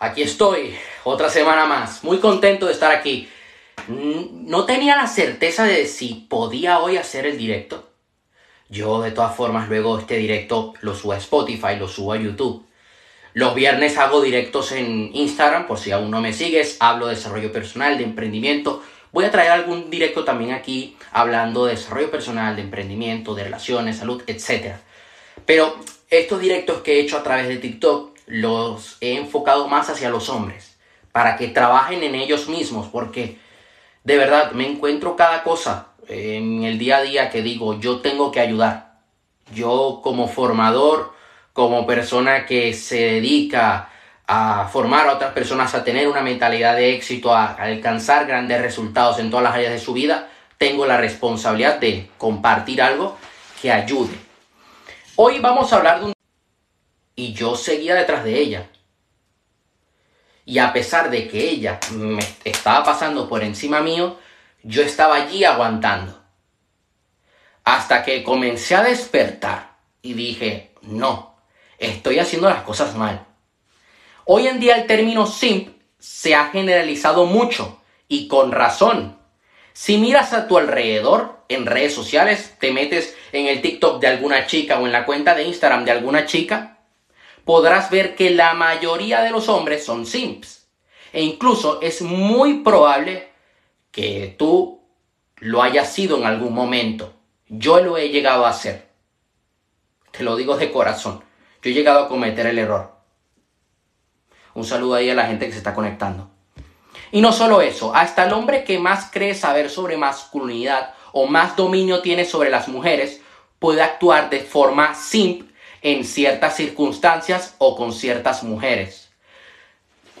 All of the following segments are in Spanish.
Aquí estoy, otra semana más. Muy contento de estar aquí. No tenía la certeza de si podía hoy hacer el directo. Yo de todas formas luego este directo lo subo a Spotify, lo subo a YouTube. Los viernes hago directos en Instagram, por si aún no me sigues. Hablo de desarrollo personal, de emprendimiento. Voy a traer algún directo también aquí hablando de desarrollo personal, de emprendimiento, de relaciones, salud, etc. Pero estos directos que he hecho a través de TikTok los he enfocado más hacia los hombres, para que trabajen en ellos mismos, porque de verdad me encuentro cada cosa en el día a día que digo, yo tengo que ayudar. Yo como formador, como persona que se dedica a formar a otras personas a tener una mentalidad de éxito, a alcanzar grandes resultados en todas las áreas de su vida, tengo la responsabilidad de compartir algo que ayude. Hoy vamos a hablar de un y yo seguía detrás de ella. Y a pesar de que ella me estaba pasando por encima mío, yo estaba allí aguantando. Hasta que comencé a despertar y dije, no, estoy haciendo las cosas mal. Hoy en día el término simp se ha generalizado mucho y con razón. Si miras a tu alrededor en redes sociales, te metes en el TikTok de alguna chica o en la cuenta de Instagram de alguna chica, podrás ver que la mayoría de los hombres son simps. E incluso es muy probable que tú lo hayas sido en algún momento. Yo lo he llegado a hacer. Te lo digo de corazón. Yo he llegado a cometer el error. Un saludo ahí a la gente que se está conectando. Y no solo eso, hasta el hombre que más cree saber sobre masculinidad o más dominio tiene sobre las mujeres puede actuar de forma simp en ciertas circunstancias o con ciertas mujeres.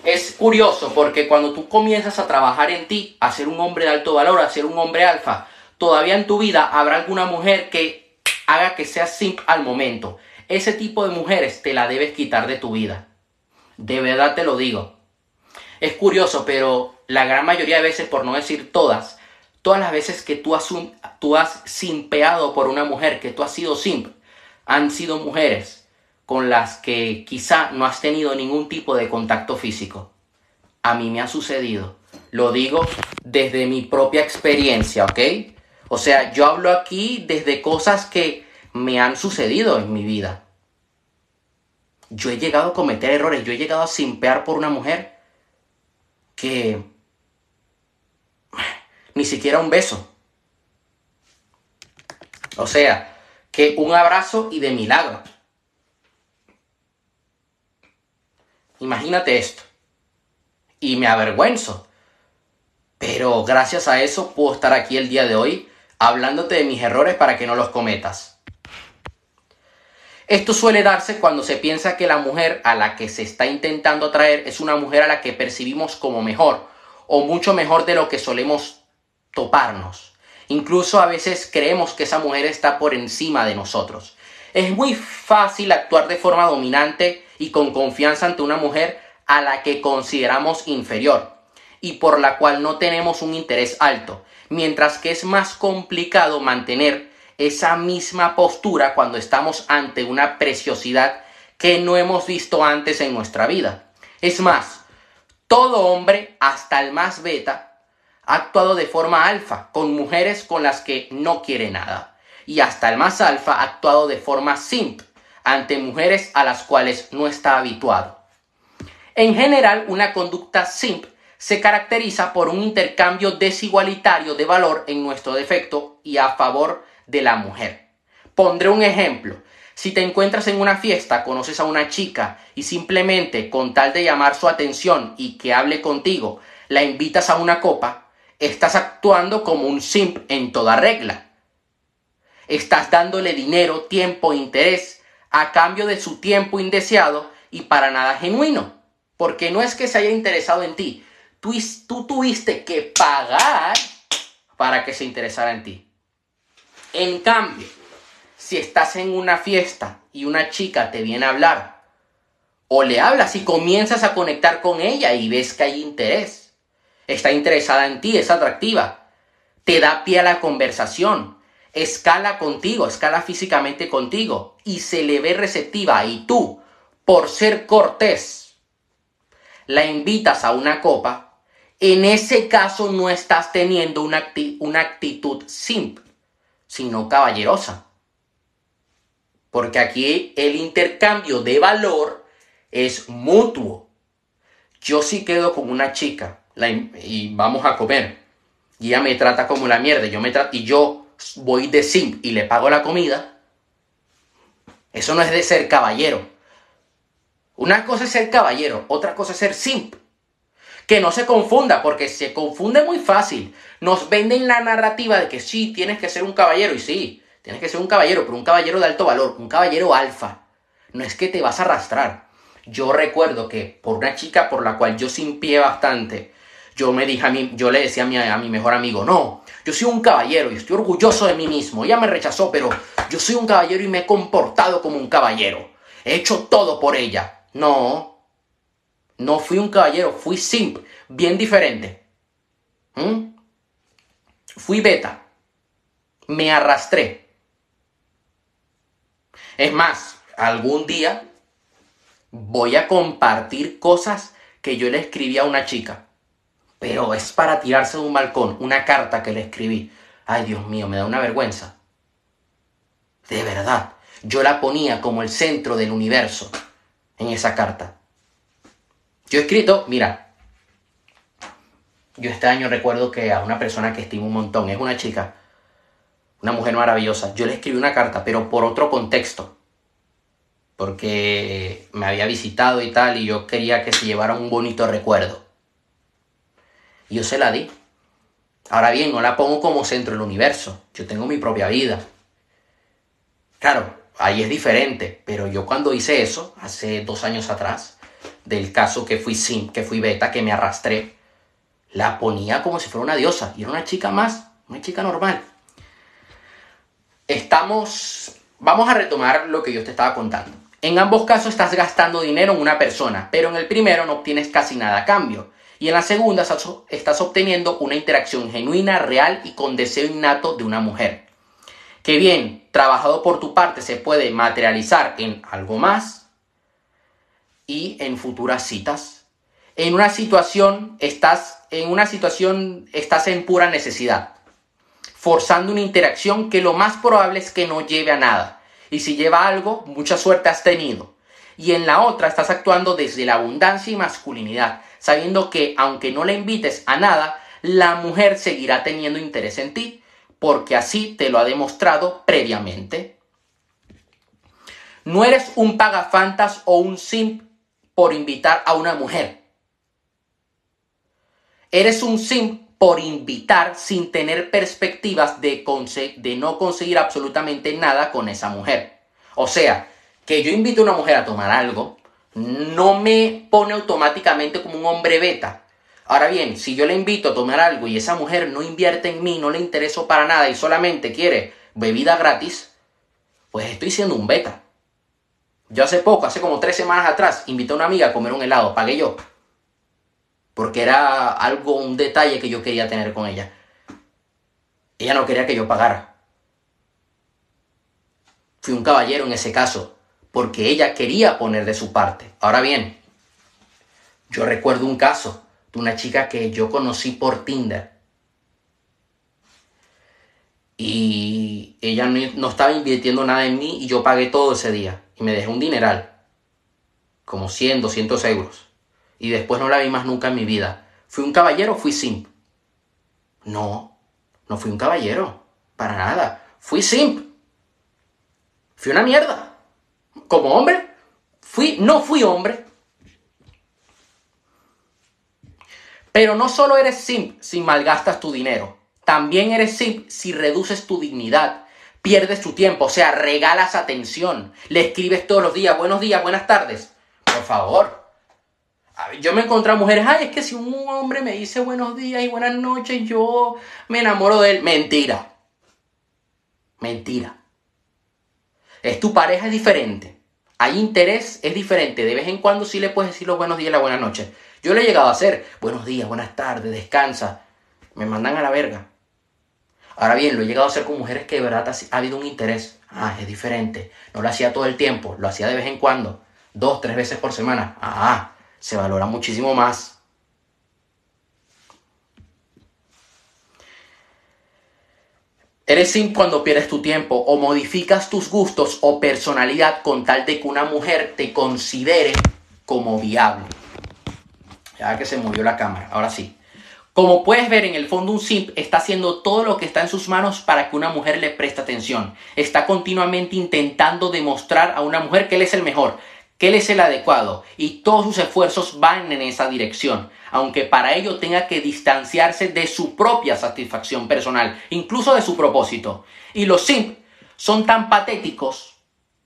Es curioso porque cuando tú comienzas a trabajar en ti, a ser un hombre de alto valor, a ser un hombre alfa, todavía en tu vida habrá alguna mujer que haga que seas simp al momento. Ese tipo de mujeres te la debes quitar de tu vida. De verdad te lo digo. Es curioso, pero la gran mayoría de veces, por no decir todas, todas las veces que tú has, tú has simpeado por una mujer, que tú has sido simp, han sido mujeres con las que quizá no has tenido ningún tipo de contacto físico. A mí me ha sucedido. Lo digo desde mi propia experiencia, ¿ok? O sea, yo hablo aquí desde cosas que me han sucedido en mi vida. Yo he llegado a cometer errores, yo he llegado a simpear por una mujer que ni siquiera un beso. O sea, que un abrazo y de milagro. Imagínate esto. Y me avergüenzo. Pero gracias a eso puedo estar aquí el día de hoy hablándote de mis errores para que no los cometas. Esto suele darse cuando se piensa que la mujer a la que se está intentando atraer es una mujer a la que percibimos como mejor o mucho mejor de lo que solemos toparnos. Incluso a veces creemos que esa mujer está por encima de nosotros. Es muy fácil actuar de forma dominante y con confianza ante una mujer a la que consideramos inferior y por la cual no tenemos un interés alto, mientras que es más complicado mantener esa misma postura cuando estamos ante una preciosidad que no hemos visto antes en nuestra vida. Es más, todo hombre, hasta el más beta, ha actuado de forma alfa con mujeres con las que no quiere nada. Y hasta el más alfa ha actuado de forma simp ante mujeres a las cuales no está habituado. En general, una conducta simp se caracteriza por un intercambio desigualitario de valor en nuestro defecto y a favor de la mujer. Pondré un ejemplo. Si te encuentras en una fiesta, conoces a una chica y simplemente con tal de llamar su atención y que hable contigo, la invitas a una copa, estás actuando como un simp en toda regla. Estás dándole dinero, tiempo, interés a cambio de su tiempo indeseado y para nada genuino. Porque no es que se haya interesado en ti, tú, tú tuviste que pagar para que se interesara en ti. En cambio, si estás en una fiesta y una chica te viene a hablar, o le hablas y comienzas a conectar con ella y ves que hay interés, está interesada en ti, es atractiva, te da pie a la conversación, escala contigo, escala físicamente contigo y se le ve receptiva y tú, por ser cortés, la invitas a una copa, en ese caso no estás teniendo una, una actitud simp, sino caballerosa. Porque aquí el intercambio de valor es mutuo. Yo sí quedo con una chica y vamos a comer. Y ella me trata como la mierda. Yo me y yo voy de simp y le pago la comida. Eso no es de ser caballero. Una cosa es ser caballero, otra cosa es ser simp. Que no se confunda, porque se confunde muy fácil. Nos venden la narrativa de que sí, tienes que ser un caballero, y sí, tienes que ser un caballero, pero un caballero de alto valor, un caballero alfa. No es que te vas a arrastrar. Yo recuerdo que por una chica por la cual yo simpié bastante, yo me dije a mí, yo le decía a mi, a mi mejor amigo, no, yo soy un caballero y estoy orgulloso de mí mismo. Ella me rechazó, pero yo soy un caballero y me he comportado como un caballero. He hecho todo por ella. No, no fui un caballero, fui simp, bien diferente. ¿Mm? Fui beta. Me arrastré. Es más, algún día voy a compartir cosas que yo le escribí a una chica pero es para tirarse de un balcón, una carta que le escribí. Ay, Dios mío, me da una vergüenza. De verdad, yo la ponía como el centro del universo en esa carta. Yo he escrito, mira, yo este año recuerdo que a una persona que estimo un montón, es una chica, una mujer maravillosa, yo le escribí una carta, pero por otro contexto, porque me había visitado y tal, y yo quería que se llevara un bonito recuerdo. Y yo se la di. Ahora bien, no la pongo como centro del universo. Yo tengo mi propia vida. Claro, ahí es diferente. Pero yo cuando hice eso, hace dos años atrás, del caso que fui sin, que fui beta, que me arrastré, la ponía como si fuera una diosa. Y era una chica más, una chica normal. Estamos. Vamos a retomar lo que yo te estaba contando. En ambos casos estás gastando dinero en una persona, pero en el primero no obtienes casi nada a cambio. Y en la segunda estás obteniendo una interacción genuina, real y con deseo innato de una mujer. Que bien, trabajado por tu parte, se puede materializar en algo más y en futuras citas. En una situación estás en una situación estás en pura necesidad, forzando una interacción que lo más probable es que no lleve a nada. Y si lleva algo, mucha suerte has tenido. Y en la otra estás actuando desde la abundancia y masculinidad, sabiendo que aunque no le invites a nada, la mujer seguirá teniendo interés en ti, porque así te lo ha demostrado previamente. No eres un pagafantas o un simp por invitar a una mujer. Eres un simp por invitar sin tener perspectivas de, de no conseguir absolutamente nada con esa mujer. O sea, que yo invito a una mujer a tomar algo, no me pone automáticamente como un hombre beta. Ahora bien, si yo le invito a tomar algo y esa mujer no invierte en mí, no le intereso para nada y solamente quiere bebida gratis, pues estoy siendo un beta. Yo hace poco, hace como tres semanas atrás, invité a una amiga a comer un helado, pagué yo. Porque era algo, un detalle que yo quería tener con ella. Ella no quería que yo pagara. Fui un caballero en ese caso porque ella quería poner de su parte. Ahora bien, yo recuerdo un caso de una chica que yo conocí por Tinder. Y ella no, estaba invirtiendo nada en mí y yo pagué todo ese día. Y me dejé un dineral. Como 100, 200 euros. Y después no la vi más nunca en mi vida. ¿Fui un caballero o fui simp? No, no fui un caballero. Para nada. Fui simp. Fui una mierda como hombre, fui, no fui hombre. Pero no solo eres simp si malgastas tu dinero, también eres simp si reduces tu dignidad, pierdes tu tiempo, o sea, regalas atención, le escribes todos los días, buenos días, buenas tardes. Por favor. Yo me encontré a mujeres, ay, es que si un hombre me dice buenos días y buenas noches, yo me enamoro de él. Mentira. Mentira. Es tu pareja diferente hay interés, es diferente. De vez en cuando sí le puedes decir los buenos días y la buena noche. Yo le he llegado a hacer buenos días, buenas tardes, descansa. Me mandan a la verga. Ahora bien, lo he llegado a hacer con mujeres que de verdad ha habido un interés. Ah, es diferente. No lo hacía todo el tiempo, lo hacía de vez en cuando. Dos, tres veces por semana. Ah, se valora muchísimo más. Eres simp cuando pierdes tu tiempo o modificas tus gustos o personalidad con tal de que una mujer te considere como viable. Ya que se movió la cámara, ahora sí. Como puedes ver en el fondo un simp está haciendo todo lo que está en sus manos para que una mujer le preste atención. Está continuamente intentando demostrar a una mujer que él es el mejor, que él es el adecuado y todos sus esfuerzos van en esa dirección, aunque para ello tenga que distanciarse de su propia satisfacción personal, incluso de su propósito. Y los simp son tan patéticos,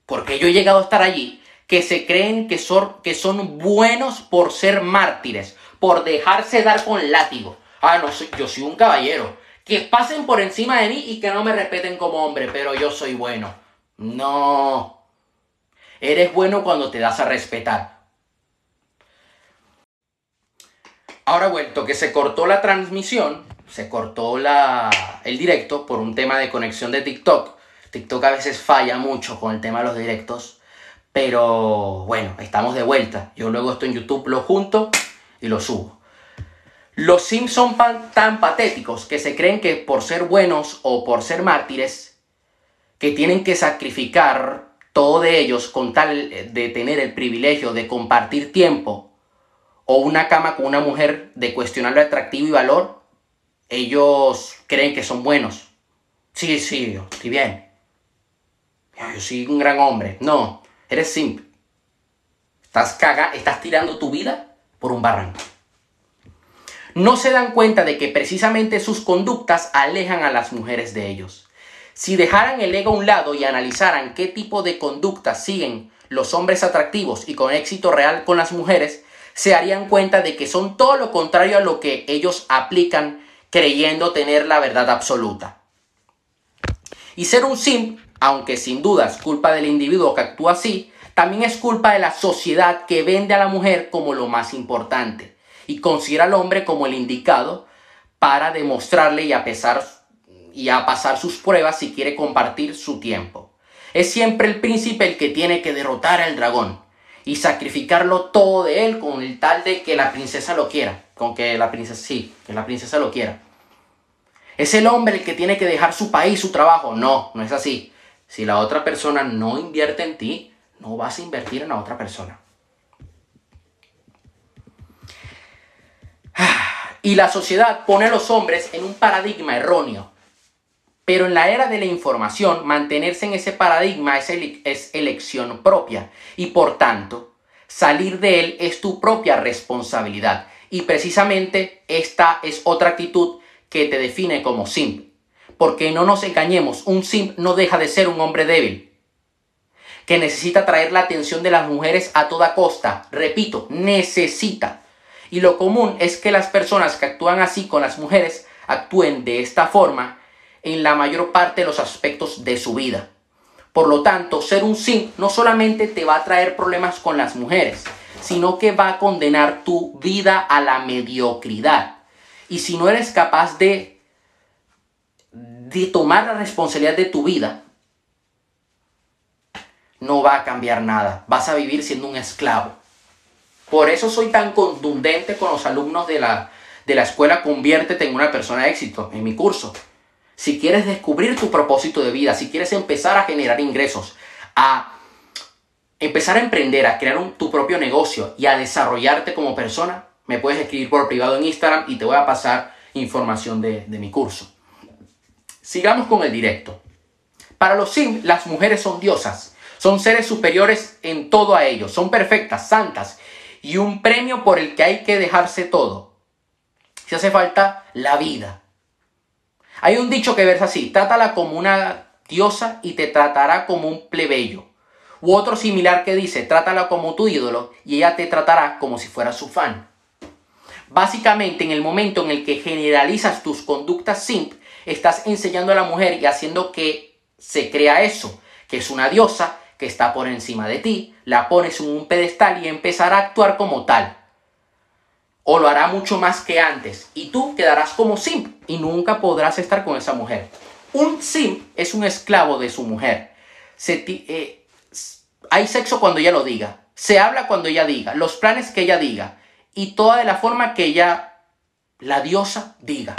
porque yo he llegado a estar allí, que se creen que son, que son buenos por ser mártires, por dejarse dar con látigo ah, no, yo soy un caballero. Que pasen por encima de mí y que no me respeten como hombre, pero yo soy bueno. No. Eres bueno cuando te das a respetar. Ahora vuelto que se cortó la transmisión, se cortó la, el directo por un tema de conexión de TikTok. TikTok a veces falla mucho con el tema de los directos. Pero bueno, estamos de vuelta. Yo luego esto en YouTube lo junto y lo subo. Los Sims son tan patéticos que se creen que por ser buenos o por ser mártires, que tienen que sacrificar todo de ellos con tal de tener el privilegio de compartir tiempo o una cama con una mujer de cuestionable atractivo y valor, ellos creen que son buenos. Sí, sí, estoy bien. Yo soy un gran hombre. No, eres simp. Estás caga, estás tirando tu vida por un barranco no se dan cuenta de que precisamente sus conductas alejan a las mujeres de ellos. Si dejaran el ego a un lado y analizaran qué tipo de conductas siguen los hombres atractivos y con éxito real con las mujeres, se darían cuenta de que son todo lo contrario a lo que ellos aplican creyendo tener la verdad absoluta. Y ser un simp, aunque sin duda es culpa del individuo que actúa así, también es culpa de la sociedad que vende a la mujer como lo más importante y considera al hombre como el indicado para demostrarle y a, pesar, y a pasar sus pruebas si quiere compartir su tiempo. Es siempre el príncipe el que tiene que derrotar al dragón y sacrificarlo todo de él con el tal de que la princesa lo quiera, con que la princesa sí, que la princesa lo quiera. Es el hombre el que tiene que dejar su país, su trabajo. No, no es así. Si la otra persona no invierte en ti, no vas a invertir en la otra persona. Y la sociedad pone a los hombres en un paradigma erróneo. Pero en la era de la información, mantenerse en ese paradigma es, es elección propia. Y por tanto, salir de él es tu propia responsabilidad. Y precisamente esta es otra actitud que te define como simp. Porque no nos engañemos, un simp no deja de ser un hombre débil que necesita atraer la atención de las mujeres a toda costa. Repito, necesita. Y lo común es que las personas que actúan así con las mujeres actúen de esta forma en la mayor parte de los aspectos de su vida. Por lo tanto, ser un simp no solamente te va a traer problemas con las mujeres, sino que va a condenar tu vida a la mediocridad. Y si no eres capaz de, de tomar la responsabilidad de tu vida, no va a cambiar nada. Vas a vivir siendo un esclavo. Por eso soy tan contundente con los alumnos de la, de la escuela Conviértete en una persona de éxito en mi curso. Si quieres descubrir tu propósito de vida, si quieres empezar a generar ingresos, a empezar a emprender, a crear tu propio negocio y a desarrollarte como persona, me puedes escribir por privado en Instagram y te voy a pasar información de, mi curso. Sigamos con el directo. Para los Sim, las mujeres son diosas, son seres superiores en todo a ellos, son perfectas, santas y un premio por el que hay que dejarse todo. Si hace falta, la vida. Hay un dicho que versa así, trátala como una diosa y te tratará como un plebeyo. U otro similar que dice, trátala como tu ídolo y ella te tratará como si fuera su fan. Básicamente, en el momento en el que generalizas tus conductas simp, estás enseñando a la mujer y haciendo que se crea eso, que es una diosa que está por encima de ti, la pones en un pedestal y empezará a actuar como tal. O lo hará mucho más que antes. Y tú quedarás como simp y nunca podrás estar con esa mujer. Un simp es un esclavo de su mujer. Se eh, hay sexo cuando ella lo diga. se habla cuando ella diga, los planes que ella diga y toda de la forma que ella, la diosa, diga.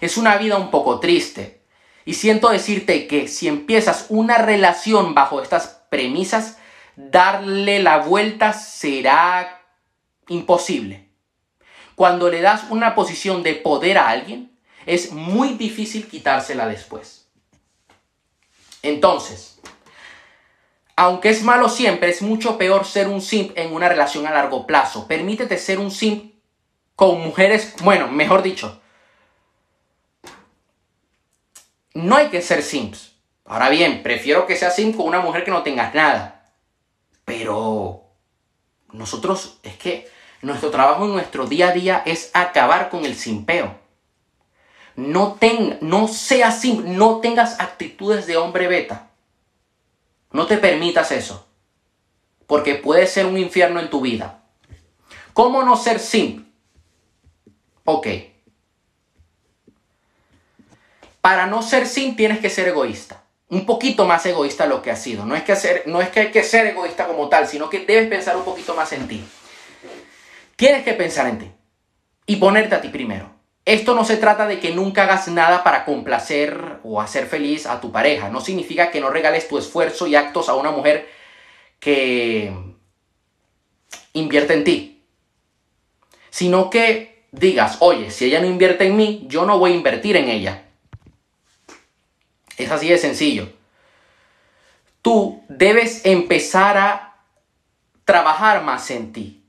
Es una vida un poco triste. Y siento decirte que si empiezas una relación bajo estas premisas, darle la vuelta será imposible. Cuando le das una posición de poder a alguien, es muy difícil quitársela después. Entonces, aunque es malo siempre, es mucho peor ser un simp en una relación a largo plazo. Permítete ser un simp con mujeres, bueno, mejor dicho, no hay que ser simps. Ahora bien, prefiero que sea simp con una mujer que no tengas nada. Pero nosotros, es que nuestro trabajo en nuestro día a día es acabar con el simpeo. No, ten, no seas no tengas actitudes de hombre beta. No te permitas eso. Porque puede ser un infierno en tu vida. ¿Cómo no ser simp? Ok. Para no ser simp tienes que ser egoísta. Un poquito más egoísta lo que has sido. No es que, ser, no es que hay que ser egoísta como tal, sino que debes pensar un poquito más en ti. Tienes que pensar en ti y ponerte a ti primero. Esto no se trata de que nunca hagas nada para complacer o hacer feliz a tu pareja. No significa que no regales tu esfuerzo y actos a una mujer que invierte en ti. Sino que digas, oye, si ella no invierte en mí, yo no voy a invertir en ella. Es así de sencillo. Tú debes empezar a trabajar más en ti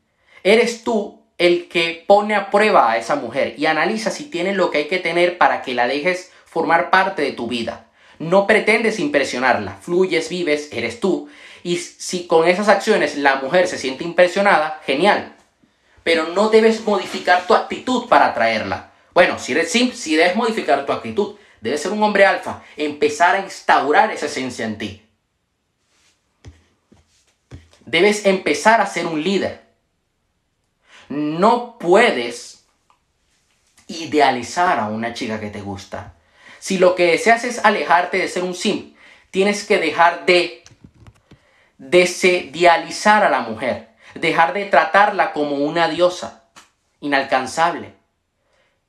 Eres tú el que pone a prueba a esa mujer y analiza si tiene lo que hay que tener para que la dejes formar parte de tu vida. No pretendes impresionarla, fluyes, vives, eres tú. Y si con esas acciones la mujer se siente impresionada, genial. Pero no debes modificar tu actitud para atraerla. Bueno, si eres simp, si debes modificar tu actitud. Debes ser un hombre alfa, empezar a instaurar esa esencia en ti. Debes empezar a ser un líder no puedes idealizar a una chica que te gusta. Si lo que deseas es alejarte de ser un sim, tienes que dejar de desedializar a la mujer, dejar de tratarla como una diosa inalcanzable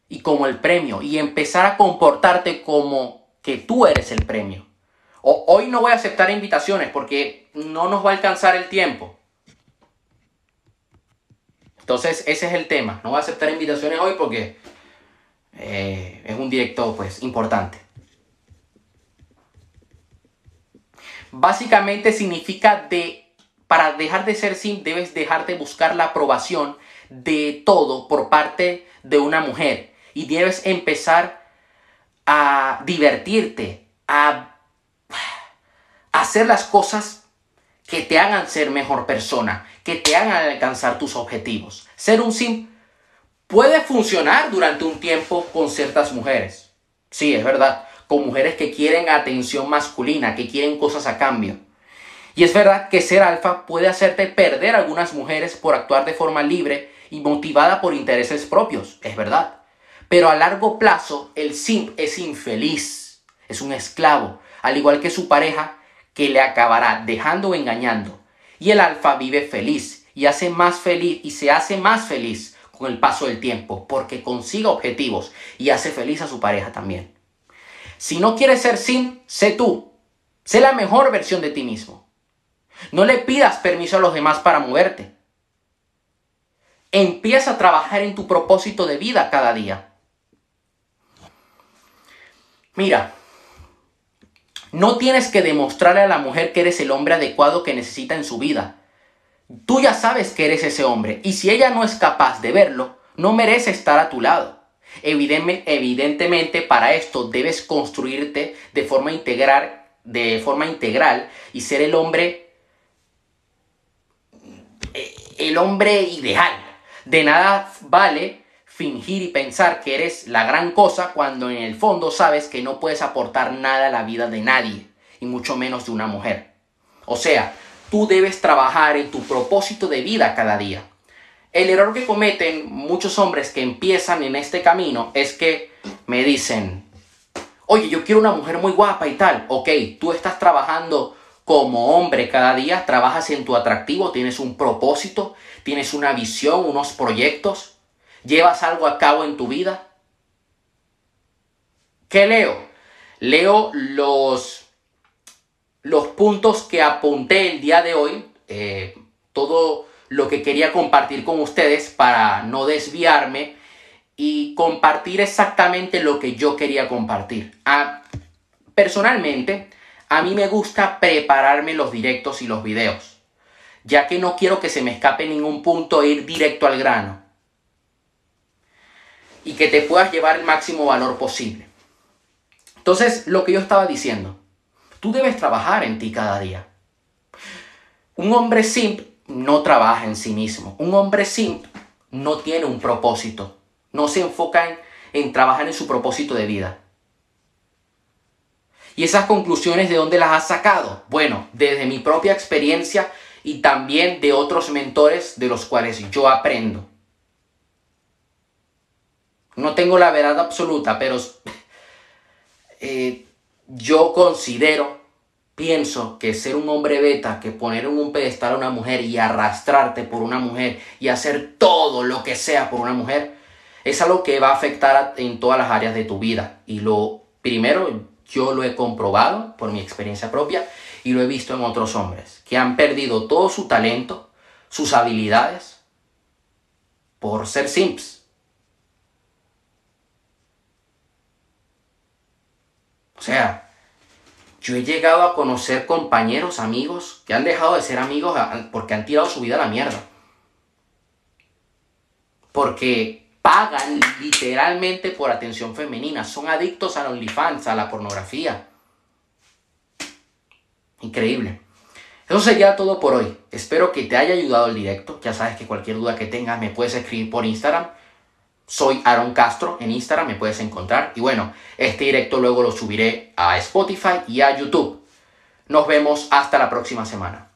y como el premio y empezar a comportarte como que tú eres el premio. Hoy no voy a aceptar invitaciones porque no nos va a alcanzar el tiempo. Entonces, ese es el tema. No voy a aceptar invitaciones hoy porque eh, es un directo, pues, importante. Básicamente significa de, para dejar de ser sim, debes dejar de buscar la aprobación de todo por parte de una mujer. Y debes empezar a divertirte, a hacer las cosas que te hagan ser mejor persona, que te hagan alcanzar tus objetivos. Ser un sim puede funcionar durante un tiempo con ciertas mujeres. Sí, es verdad, con mujeres que quieren atención masculina, que quieren cosas a cambio. Y es verdad que ser alfa puede hacerte perder algunas mujeres por actuar de forma libre y motivada por intereses propios, es verdad. Pero a largo plazo el simp es infeliz, es un esclavo, al igual que su pareja que le acabará dejando o engañando y el alfa vive feliz y hace más feliz y se hace más feliz con el paso del tiempo porque consigue objetivos y hace feliz a su pareja también. Si no quieres ser sin, sé tú. Sé la mejor versión de ti mismo. No le pidas permiso a los demás para moverte. Empieza a trabajar en tu propósito de vida cada día. Mira, no tienes que demostrarle a la mujer que eres el hombre adecuado que necesita en su vida. Tú ya sabes que eres ese hombre y si ella no es capaz de verlo, no merece estar a tu lado. Evidentemente, para esto debes construirte de forma integral, de forma integral y ser el hombre el hombre ideal. De nada vale fingir y pensar que eres la gran cosa cuando en el fondo sabes que no puedes aportar nada a la vida de nadie, y mucho menos de una mujer. O sea, tú debes trabajar en tu propósito de vida cada día. El error que cometen muchos hombres que empiezan en este camino es que me dicen, oye, yo quiero una mujer muy guapa y tal. Ok, tú estás trabajando como hombre cada día, trabajas en tu atractivo, tienes un propósito, tienes una visión, unos proyectos, llevas algo a cabo en tu vida. ¿Qué leo? Leo los, los puntos que apunté el día de hoy, eh, todo lo que quería compartir con ustedes para no desviarme y compartir exactamente lo que yo quería compartir. Ah, personalmente, a mí me gusta prepararme los directos y los videos, ya que no quiero que se me escape ningún punto e ir directo al grano. Y que te puedas llevar el máximo valor posible. Entonces, lo que yo estaba diciendo, tú debes trabajar en ti cada día. Un hombre simp no trabaja en sí mismo. Un hombre simp no tiene un propósito. No se enfoca en, en trabajar en su propósito de vida. ¿Y esas conclusiones de dónde las has sacado? Bueno, desde mi propia experiencia y también de otros mentores de los cuales yo aprendo. No tengo la verdad absoluta, pero eh, yo considero, pienso que ser un hombre beta, que poner en un pedestal a una mujer y arrastrarte por una mujer y hacer todo lo que sea por una mujer, es algo que va a afectar en todas las áreas de tu vida. Y lo primero, yo lo he comprobado por mi experiencia propia y lo he visto en otros hombres que han perdido todo su talento, sus habilidades, por ser simps. O sea, yo he llegado a conocer compañeros, amigos, que han dejado de ser amigos porque han tirado su vida a la mierda. Porque pagan literalmente por atención femenina. Son adictos a OnlyFans, a la pornografía. Increíble. Eso sería todo por hoy. Espero que te haya ayudado el directo. Ya sabes que cualquier duda que tengas me puedes escribir por Instagram. Soy Aaron Castro en Instagram, me puedes encontrar. Y bueno, este directo luego lo subiré a Spotify y a YouTube. Nos vemos hasta la próxima semana.